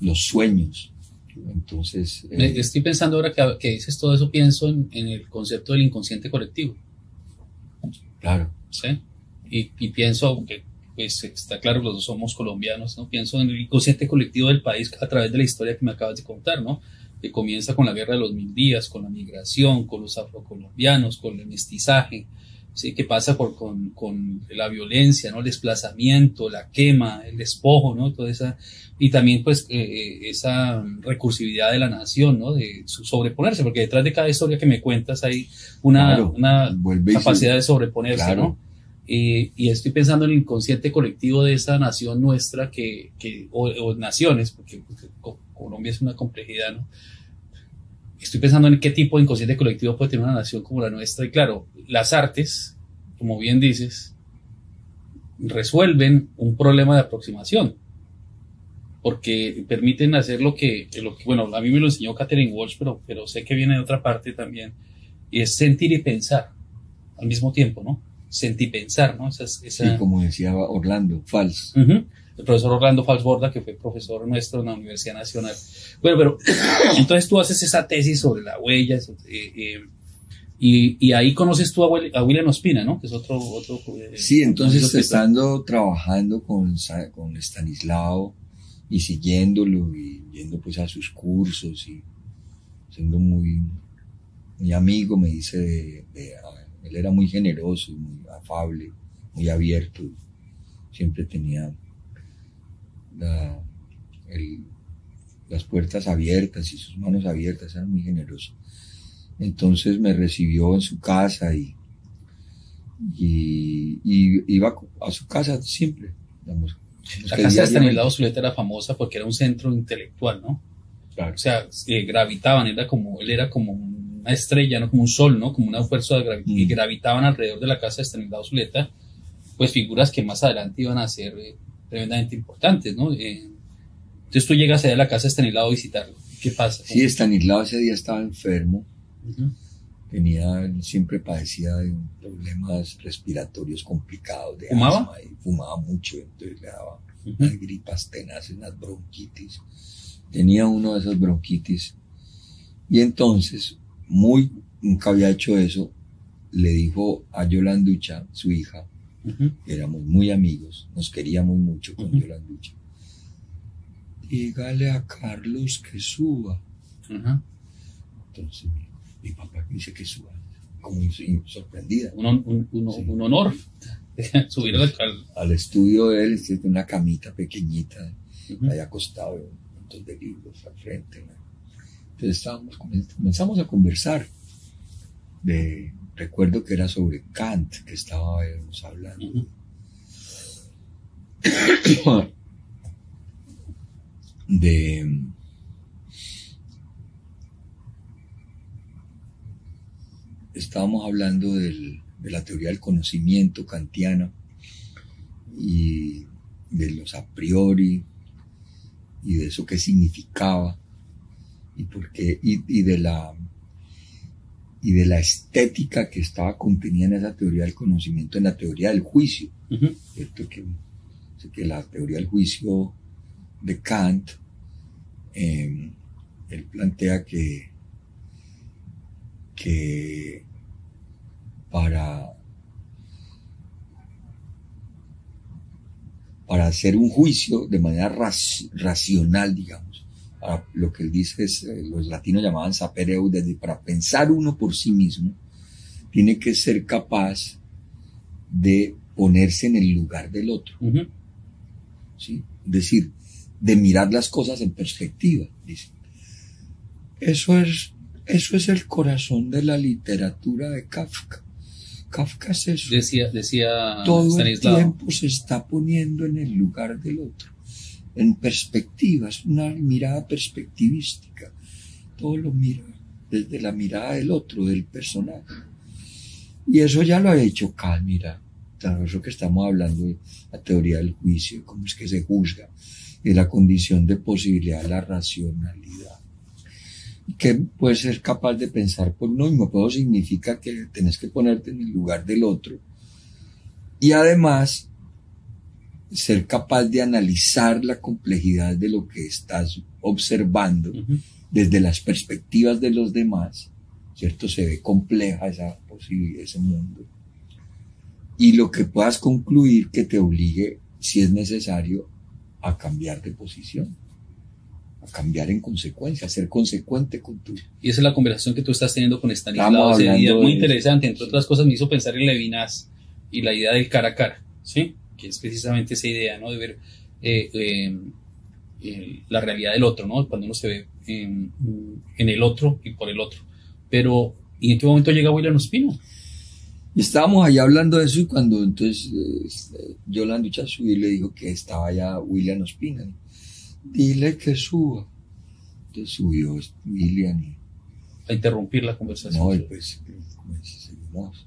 los sueños. Entonces... Eh, Estoy pensando ahora que, que, dices todo eso, pienso en, en, el concepto del inconsciente colectivo. Claro. ¿Sí? Y, y pienso que pues está claro, los dos somos colombianos, ¿no? Pienso en el inconsciente colectivo del país a través de la historia que me acabas de contar, ¿no? Que comienza con la guerra de los mil días, con la migración, con los afrocolombianos, con el mestizaje, ¿sí? Que pasa por, con, con la violencia, ¿no? El desplazamiento, la quema, el despojo, ¿no? Toda esa, y también pues eh, esa recursividad de la nación, ¿no? De sobreponerse, porque detrás de cada historia que me cuentas hay una, Claro, una capacidad de sobreponerse, Claro. ¿no? Eh, y estoy pensando en el inconsciente colectivo de esa nación nuestra que, que o, o naciones, porque Co- Colombia es una complejidad, ¿no? Estoy pensando en qué tipo de inconsciente colectivo puede tener una nación como la nuestra. Y claro, las artes, como bien dices, resuelven un problema de aproximación. Porque permiten hacer lo que, lo que- bueno, a mí me lo enseñó Catherine Walsh, pero, pero sé que viene de otra parte también. Y es sentir y pensar al mismo tiempo, ¿no? Sentir y pensar, ¿no? Esa, es- esa, Sí, como decía Orlando, Fals. Ujú. El profesor Orlando Falsborda, que fue profesor nuestro en la Universidad Nacional. Bueno, pero entonces tú haces esa tesis sobre la huella, eso, eh, eh, y, y ahí conoces tú a, Will- a William Ospina, ¿no? Que es otro... otro eh, Sí, entonces estando trabajando con, con Stanislao y siguiéndolo y yendo pues a sus cursos y siendo muy, muy amigo, me dice, de, de- ah, él era muy generoso, muy afable, muy abierto, siempre tenía la- el- las puertas abiertas y sus manos abiertas, era muy generoso. Entonces me recibió en su casa y, y, y iba a su casa siempre. digamos, La casa de. Stanislao Zuleta era famosa porque era un centro intelectual, ¿no? Claro. O sea, eh, gravitaban, era como, él era como una estrella, ¿no? Como un sol, ¿no? Como una fuerza de gravi- Mm. gravitaban alrededor de la casa de Stanislao Zuleta, pues figuras que más adelante iban a ser eh, tremendamente importantes, ¿no? Eh, entonces tú llegas allá a la casa de Stanislao a visitarlo. ¿Qué pasa? Sí, Stanislao ese día estaba enfermo, tenía, siempre padecía de problemas respiratorios complicados, de ¿Fumaba? asma, y fumaba mucho, entonces le daba Ujú. unas gripas tenaces, unas bronquitis. Tenía uno de esos bronquitis. Y entonces, muy, nunca había hecho eso, le dijo a Yolanducha, su hija, Éramos muy amigos, nos queríamos mucho con Ujú. Yolanducha. Dígale a Carlos que suba. Entonces mi, papá dice que suba, como sorprendida. Un, hon- un- un- Sí. un honor subir al, al- estudio de él, una camita pequeñita, ahí acostado, un montón de libros al frente. Entonces estábamos, comen- comenzamos a conversar. De, recuerdo que era sobre Kant que estábamos hablando. De estábamos hablando del- de la teoría del conocimiento kantiana y de los a priori y de eso qué significaba y por qué y, y de la y de la estética que estaba contenida en esa teoría del conocimiento en la teoría del juicio. ¿cierto? Que, que la teoría del juicio de Kant, eh, él plantea que, que para, para hacer un juicio de manera raci- racional, digamos, lo que él dice es, eh, los latinos llamaban sapere aude, para pensar uno por sí mismo, tiene que ser capaz de ponerse en el lugar del otro. ¿sí? Es decir, de mirar las cosas en perspectiva, dice. Eso es, eso es el corazón de la literatura de Kafka. Kafka es eso. Decía, decía Todo el tiempo se está poniendo en el lugar del otro, en perspectiva, es una mirada perspectivística. Todo lo mira desde la mirada del otro, del personaje. Y eso ya lo ha hecho Kant, mira, eso que estamos hablando de la teoría del juicio, cómo es que se juzga, de la condición de posibilidad de la racionalidad. Que puede ser capaz de pensar por uno mismo, pero significa que tenés que ponerte en el lugar del otro y además ser capaz de analizar la complejidad de lo que estás observando desde las perspectivas de los demás, ¿cierto? Se ve compleja esa posibilidad, ese mundo. Y lo que puedas concluir que te obligue, si es necesario, a cambiar de posición, a cambiar en consecuencia, a ser consecuente con tu. Y esa es la conversación que tú estás teniendo con Stanislao ese día, muy interesante. Entre otras cosas, me hizo pensar en Levinas y la idea del cara a cara, ¿sí? Que es precisamente esa idea, ¿no? De ver eh, eh, eh, la realidad del otro, ¿no? Cuando uno se ve en, el otro y por el otro. Pero, ¿y en qué momento llega William Ospino? Estábamos allá hablando de eso y cuando entonces eh, Yolanda subir le dijo que estaba allá William Ospina. Dile que suba. Entonces subió William. Y, a interrumpir la conversación. No, y pues, seguimos.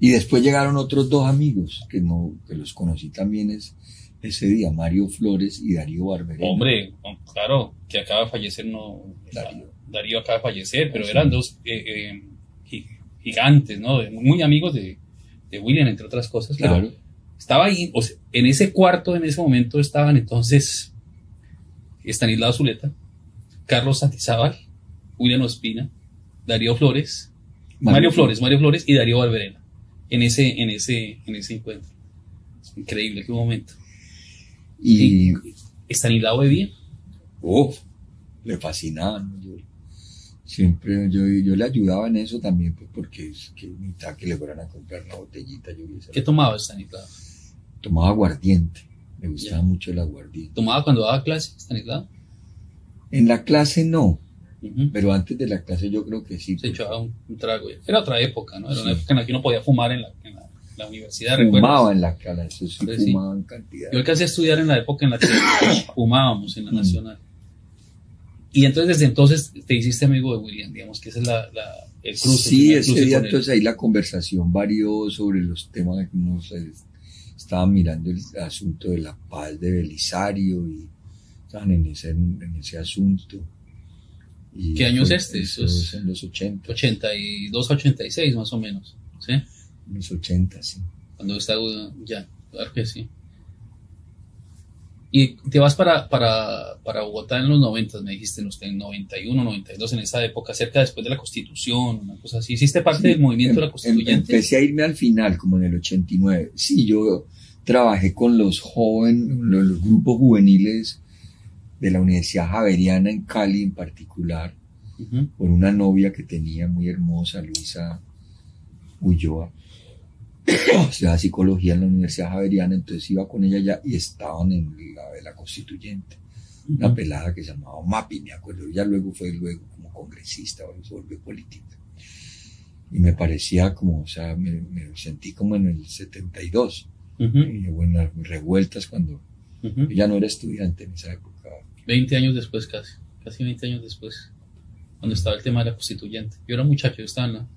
Y después llegaron otros dos amigos que no, que los conocí también es, ese día, Mario Flores y Darío Barberena. Hombre, claro, que acaba de fallecer, no. Darío, acaba de fallecer, pero eran dos eh, eh, gigantes, ¿no? Muy amigos de, William, entre otras cosas. Claro. estaba ahí, o sea, en ese cuarto, en ese momento estaban entonces Estanislao Zuleta, Carlos Santizábal, William Ospina, Darío Flores, Mario, Flores, Mario Flores y Darío Barberena en ese, en ese, en ese encuentro. Increíble, qué momento. Y, Estanislao bebía. Oh, le fascinaba. siempre yo, yo le ayudaba en eso también, pues, porque es que mitad que le fueran a comprar una botellita. Yo ¿Qué tomaba Estanislao? Tomaba aguardiente. Me gustaba mucho el aguardiente. ¿Tomaba cuando daba clase, Estanislao? En la clase no. Pero antes de la clase yo creo que sí. Se echaba un, trago. Era otra época, ¿no? Era una época en la que uno podía fumar en la, la universidad. Fumaba en la clase, sí, fumaba en cantidad. Yo alcancé a estudiar en la época en la que fumábamos en la mm. Nacional. Y entonces desde entonces te hiciste amigo de William, digamos que esa es la, el cruce. Sí, ese día entonces ahí la conversación varió sobre los temas que uno estaba mirando el asunto de la paz de Belisario y estaban en ese, en ese asunto. ¿Qué año es este? Eso es en los 80. 82 86 más o menos, ¿sí? En los 80, sí. Cuando está ya, claro que sí. Y te vas para, para, para Bogotá en los 90, me dijiste, en los 91, 92, en esa época, cerca después de la Constitución, una cosa así. ¿Hiciste parte del movimiento de la em, em, Constituyente? Empecé a irme al final, como en el 89. Sí, yo trabajé con los jóvenes, los grupos juveniles de la Universidad Javeriana en Cali en particular, por una novia que tenía muy hermosa, Luisa Ulloa. Estudiaba psicología en la Universidad Javeriana, entonces iba con ella ya y estaban en la de la constituyente. Una pelada que se llamaba Mapi, me acuerdo. Ella luego fue luego como congresista, ahora se volvió política. Y me parecía como, o sea, me, sentí como en el 72. Y bueno, revueltas cuando ella no era estudiante en esa época 20 años después casi, casi 20 años después, cuando estaba el tema de la constituyente. Yo era muchacho, yo estaba en la...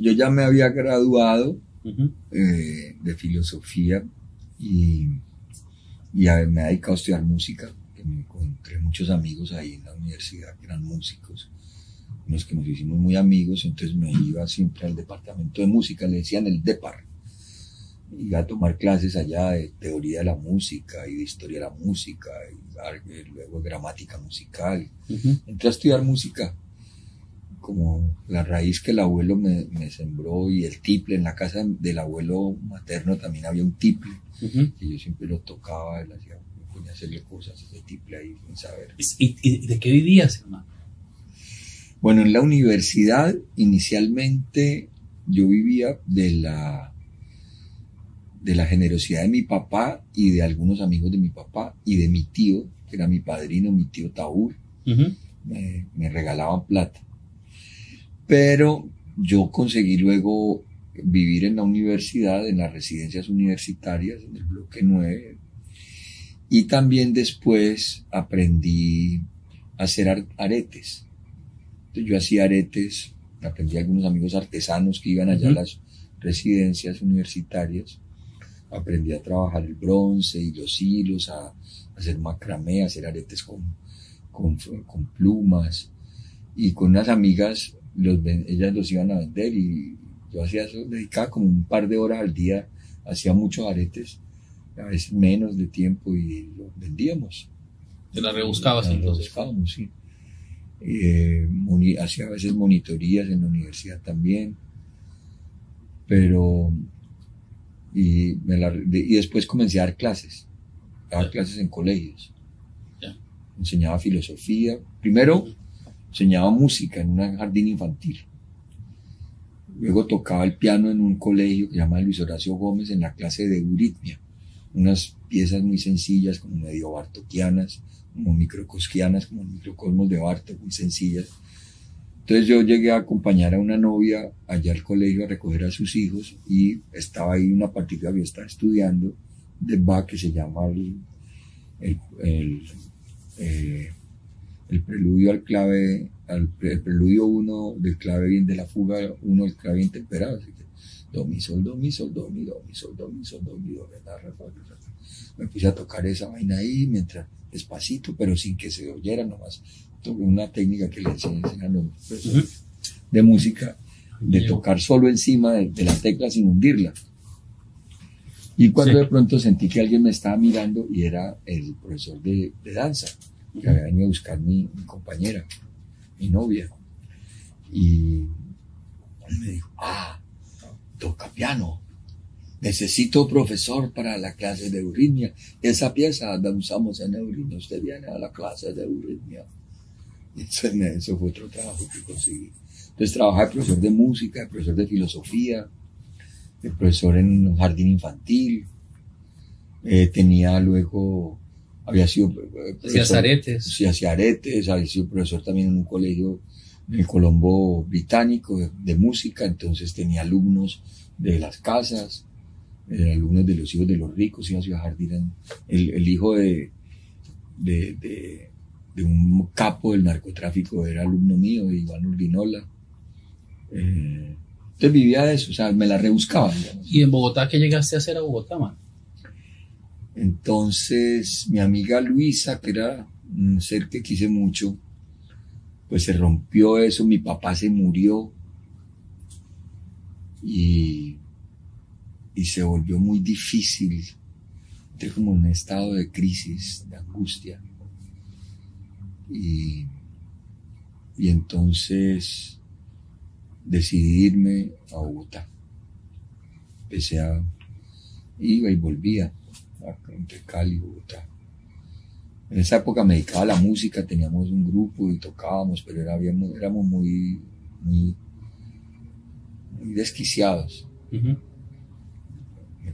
yo, ya me había graduado eh, de filosofía y, y me he dedicado a estudiar música, que me encontré muchos amigos ahí en la universidad que eran músicos, unos que nos hicimos muy amigos, entonces me iba siempre al departamento de música, le decían el DEPAR, iba a tomar clases allá de teoría de la música y de historia de la música, y luego gramática musical. Entré a estudiar música, como la raíz que el abuelo me, sembró y el tiple. En la casa del abuelo materno también había un tiple, y yo siempre lo tocaba, él hacía, me ponía a hacerle cosas, ese tiple ahí sin saber. ¿Y, de qué vivías, hermano? Bueno, en la universidad inicialmente yo vivía de la de la generosidad de mi papá y de algunos amigos de mi papá y de mi tío, que era mi padrino, mi tío Taúl, me, regalaban plata. Pero yo conseguí luego vivir en la universidad, en las residencias universitarias, en el bloque 9, y también después aprendí a hacer aretes. Entonces yo hacía aretes, aprendí a algunos amigos artesanos que iban allá a las residencias universitarias aprendí a trabajar el bronce y los hilos, a, hacer macramé, a hacer aretes con, con, plumas. Y con unas amigas, los, ellas los iban a vender y yo hacía eso, dedicaba como un par de horas al día, hacía muchos aretes, a veces menos de tiempo y los vendíamos. Te la rebuscabas La entonces. rebuscábamos, sí. Eh, hacía a veces monitorías en la universidad también. Pero. Y, me la- y después comencé a dar clases. Daba Ya. clases en colegios. Enseñaba filosofía. Primero enseñaba música en un jardín infantil. Luego tocaba el piano en un colegio que se llama Luis Horacio Gómez en la clase de euritmia. Unas piezas muy sencillas, como medio bartokianas, como microcosquianas, como el microcosmos de Bartok, muy sencillas. Entonces yo llegué a acompañar a una novia allá al colegio a recoger a sus hijos y estaba ahí una partitura que yo estaba estudiando de Bach que se llama el, el, el, eh, el preludio al clave, al el preludio 1 del clave bien de la fuga 1 del clave bien temperado. Así que do, mi, sol, do, mi, sol, do, mi, do, mi, sol, do, mi, sol, do, mi, do. Me puse a tocar esa vaina ahí mientras, despacito, pero sin que se oyera nomás. Tuve una técnica que le enseñan a los profesores de música, de tocar solo encima de, de la tecla sin hundirla. Y cuando Sí. de pronto sentí que alguien me estaba mirando y era el profesor de, de danza, que había venido a buscar mi, mi compañera, mi novia. Y él me dijo, ah, toca piano. Necesito profesor para la clase de euritmia. Esa pieza la usamos en euritmia. Usted viene a la clase de euritmia. Y Eso, eso fue otro trabajo que conseguí. Entonces trabajaba de profesor de música, de profesor de filosofía, de profesor en un jardín infantil. Eh, tenía luego, había sido eh, profesor- aretes. Sí, hacía aretes, había sido profesor también en un colegio en el Colombo británico de, de música, entonces tenía alumnos de las casas, eh, alumnos de los hijos de los ricos, iba a Ciudad Jardín, el, el hijo de, de, de- de un capo del narcotráfico era alumno mío, Iván Urdinola. Eh, entonces vivía eso, o sea, me la rebuscaba, digamos. ¿Y en Bogotá qué llegaste a hacer a Bogotá, man? Entonces, mi amiga Luisa, que era un ser que quise mucho, pues se rompió eso, mi papá se murió y, y se volvió muy difícil. Entré como un estado de crisis, de angustia. Y, y entonces decidí irme a Bogotá. Empecé a, iba y volvía entre Cali y Bogotá. En esa época me dedicaba a la música, teníamos un grupo y tocábamos, pero era, éramos muy, muy, desquiciados, Ujú.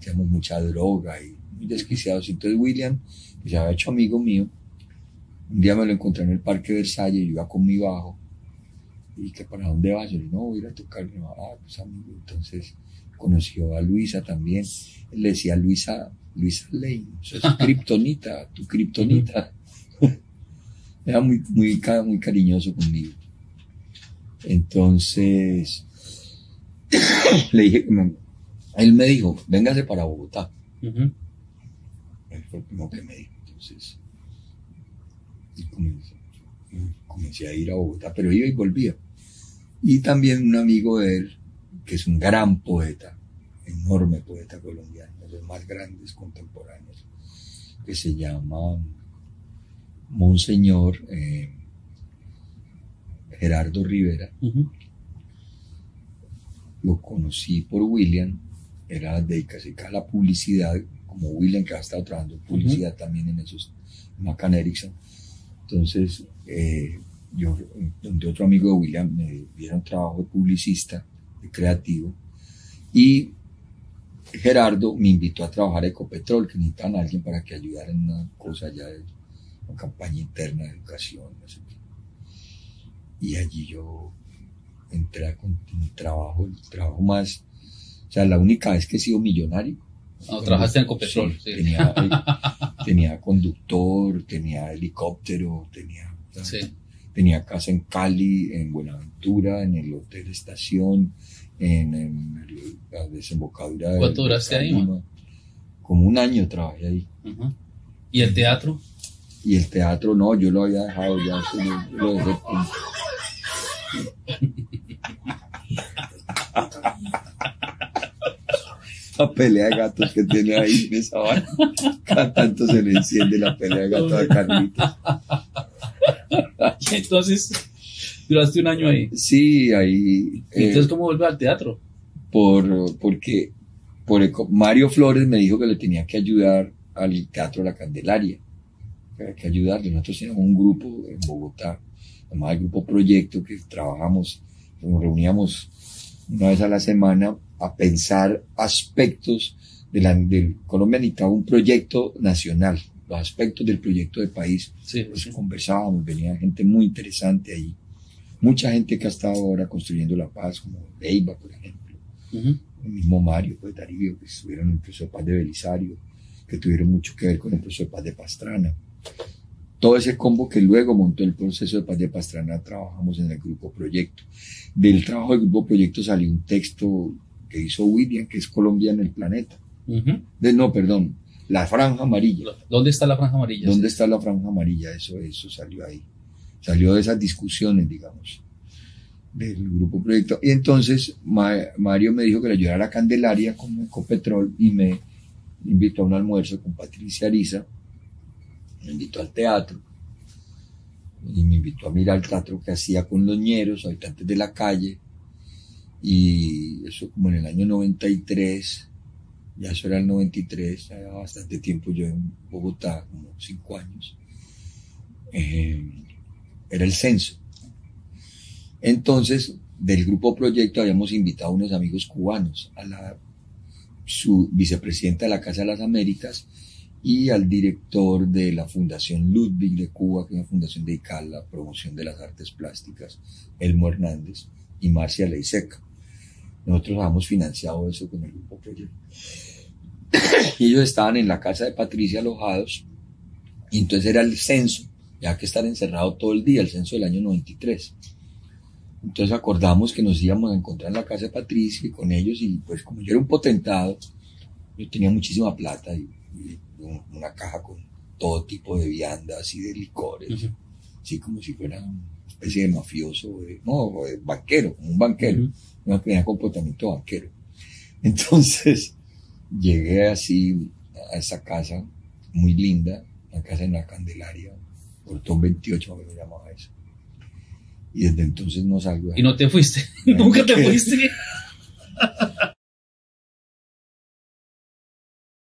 Metíamos mucha droga y muy desquiciados. Entonces William, que se había hecho amigo mío, un día me lo encontré en el Parque Versalles, yo iba con mi bajo, y que para dónde vas, yo le dije, no, voy a ir a tocar, Y ah, pues amigo, entonces conoció a Luisa también, le decía Luisa, Luisa Lane, es kriptonita, tu kriptonita. Era muy, muy, muy cariñoso conmigo. Entonces, le dije, que me- él me dijo, véngase para Bogotá. Él fue el primero que me dijo. Entonces, y comencé, comencé a ir a Bogotá, pero iba y volvía. Y también un amigo de él, que es un gran poeta, enorme poeta colombiano, de los más grandes contemporáneos, que se llama Monseñor eh, Gerardo Rivera. Lo conocí por William, era dedicado a la publicidad, como William que ha estado trabajando en publicidad también en esos, Macan Erickson. Entonces, eh, yo, donde otro amigo de William me dieron trabajo de publicista, de creativo, y Gerardo me invitó a trabajar a Ecopetrol, que necesitaban a alguien para que ayudara en una cosa ya de una campaña interna de educación, no sé qué. Y allí yo entré con un trabajo, el trabajo más, o sea, la única vez que he sido millonario. Ah, trabajaste en Ecopetrol, sí. Tenía, tenía conductor, tenía helicóptero, tenía, Sí. tenía casa en Cali, en Buenaventura, en el Hotel Estación, en, en el- la desembocadura de ¿Cuánto duraste ahí, man? Como un año trabajé ahí. ¿Y el teatro? Y el teatro no, yo lo había dejado ya, yo lo dejé. pelea de gatos que tiene ahí en esa vaina. Cada tanto se le enciende la pelea de gatos a Carlitos. Entonces, duraste un año ahí. Sí, ahí. ¿Y eh, entonces cómo vuelve al teatro? por, porque por eco- Mario Flores me dijo que le tenía que ayudar al Teatro La Candelaria. Que había que ayudarle. Nosotros teníamos un grupo en Bogotá, llamado el Grupo Proyecto, que trabajamos, nos reuníamos una vez a la semana a pensar aspectos de la, del Colombia necesitaba un proyecto nacional, los aspectos del proyecto de país. Sí, Pues sí. conversábamos, venía gente muy interesante ahí. Mucha gente que ha estado ahora construyendo la paz, como Leiva, por ejemplo Ujú. el mismo Mario pues, Darío, que estuvieron en el proceso de paz de Belisario, que tuvieron mucho que ver con el proceso de paz de Pastrana. Todo ese combo que luego montó el proceso de paz de Pastrana, trabajamos en el grupo Proyecto. Del trabajo del grupo Proyecto salió un texto que hizo William, que es Colombia en el planeta. De, no, perdón, la franja amarilla. ¿Dónde está la franja amarilla? ¿Dónde está la franja amarilla? Eso, eso salió ahí. Salió de esas discusiones, digamos, del grupo proyecto. Y entonces Ma- Mario me dijo que le ayudara a Candelaria con Ecopetrol y me invitó a un almuerzo con Patricia Ariza. Me invitó al teatro. Y me invitó a mirar el teatro que hacía con los ñeros, habitantes de la calle. Y eso como en el año 93, ya eso era el 93, ya bastante tiempo yo en Bogotá, como cinco años. Eh, era el censo. Entonces, del grupo Proyecto habíamos invitado a unos amigos cubanos, a la su vicepresidenta de la Casa de las Américas y al director de la Fundación Ludwig de Cuba, que es una fundación dedicada a la promoción de las artes plásticas, Elmo Hernández y Marcia Leiseca. Nosotros habíamos financiado eso con el grupo Proyecto. Y ellos estaban en la casa de Patricia alojados, y entonces era el censo, ya que estar encerrado todo el día, el censo del año 93. Entonces acordamos que nos íbamos a encontrar en la casa de Patricia y con ellos, y pues como yo era un potentado, yo tenía muchísima plata y, y un- una caja con todo tipo de viandas y de licores, Ujú. así como si fuera especie de mafioso, de- no, banquero, como un banquero, no tenía comportamiento banquero. Entonces llegué así a esa casa muy linda, la casa en la Candelaria, Portón 28, me llamaba eso. Y desde entonces no salgo de Y no te fuiste. Nunca te fuiste.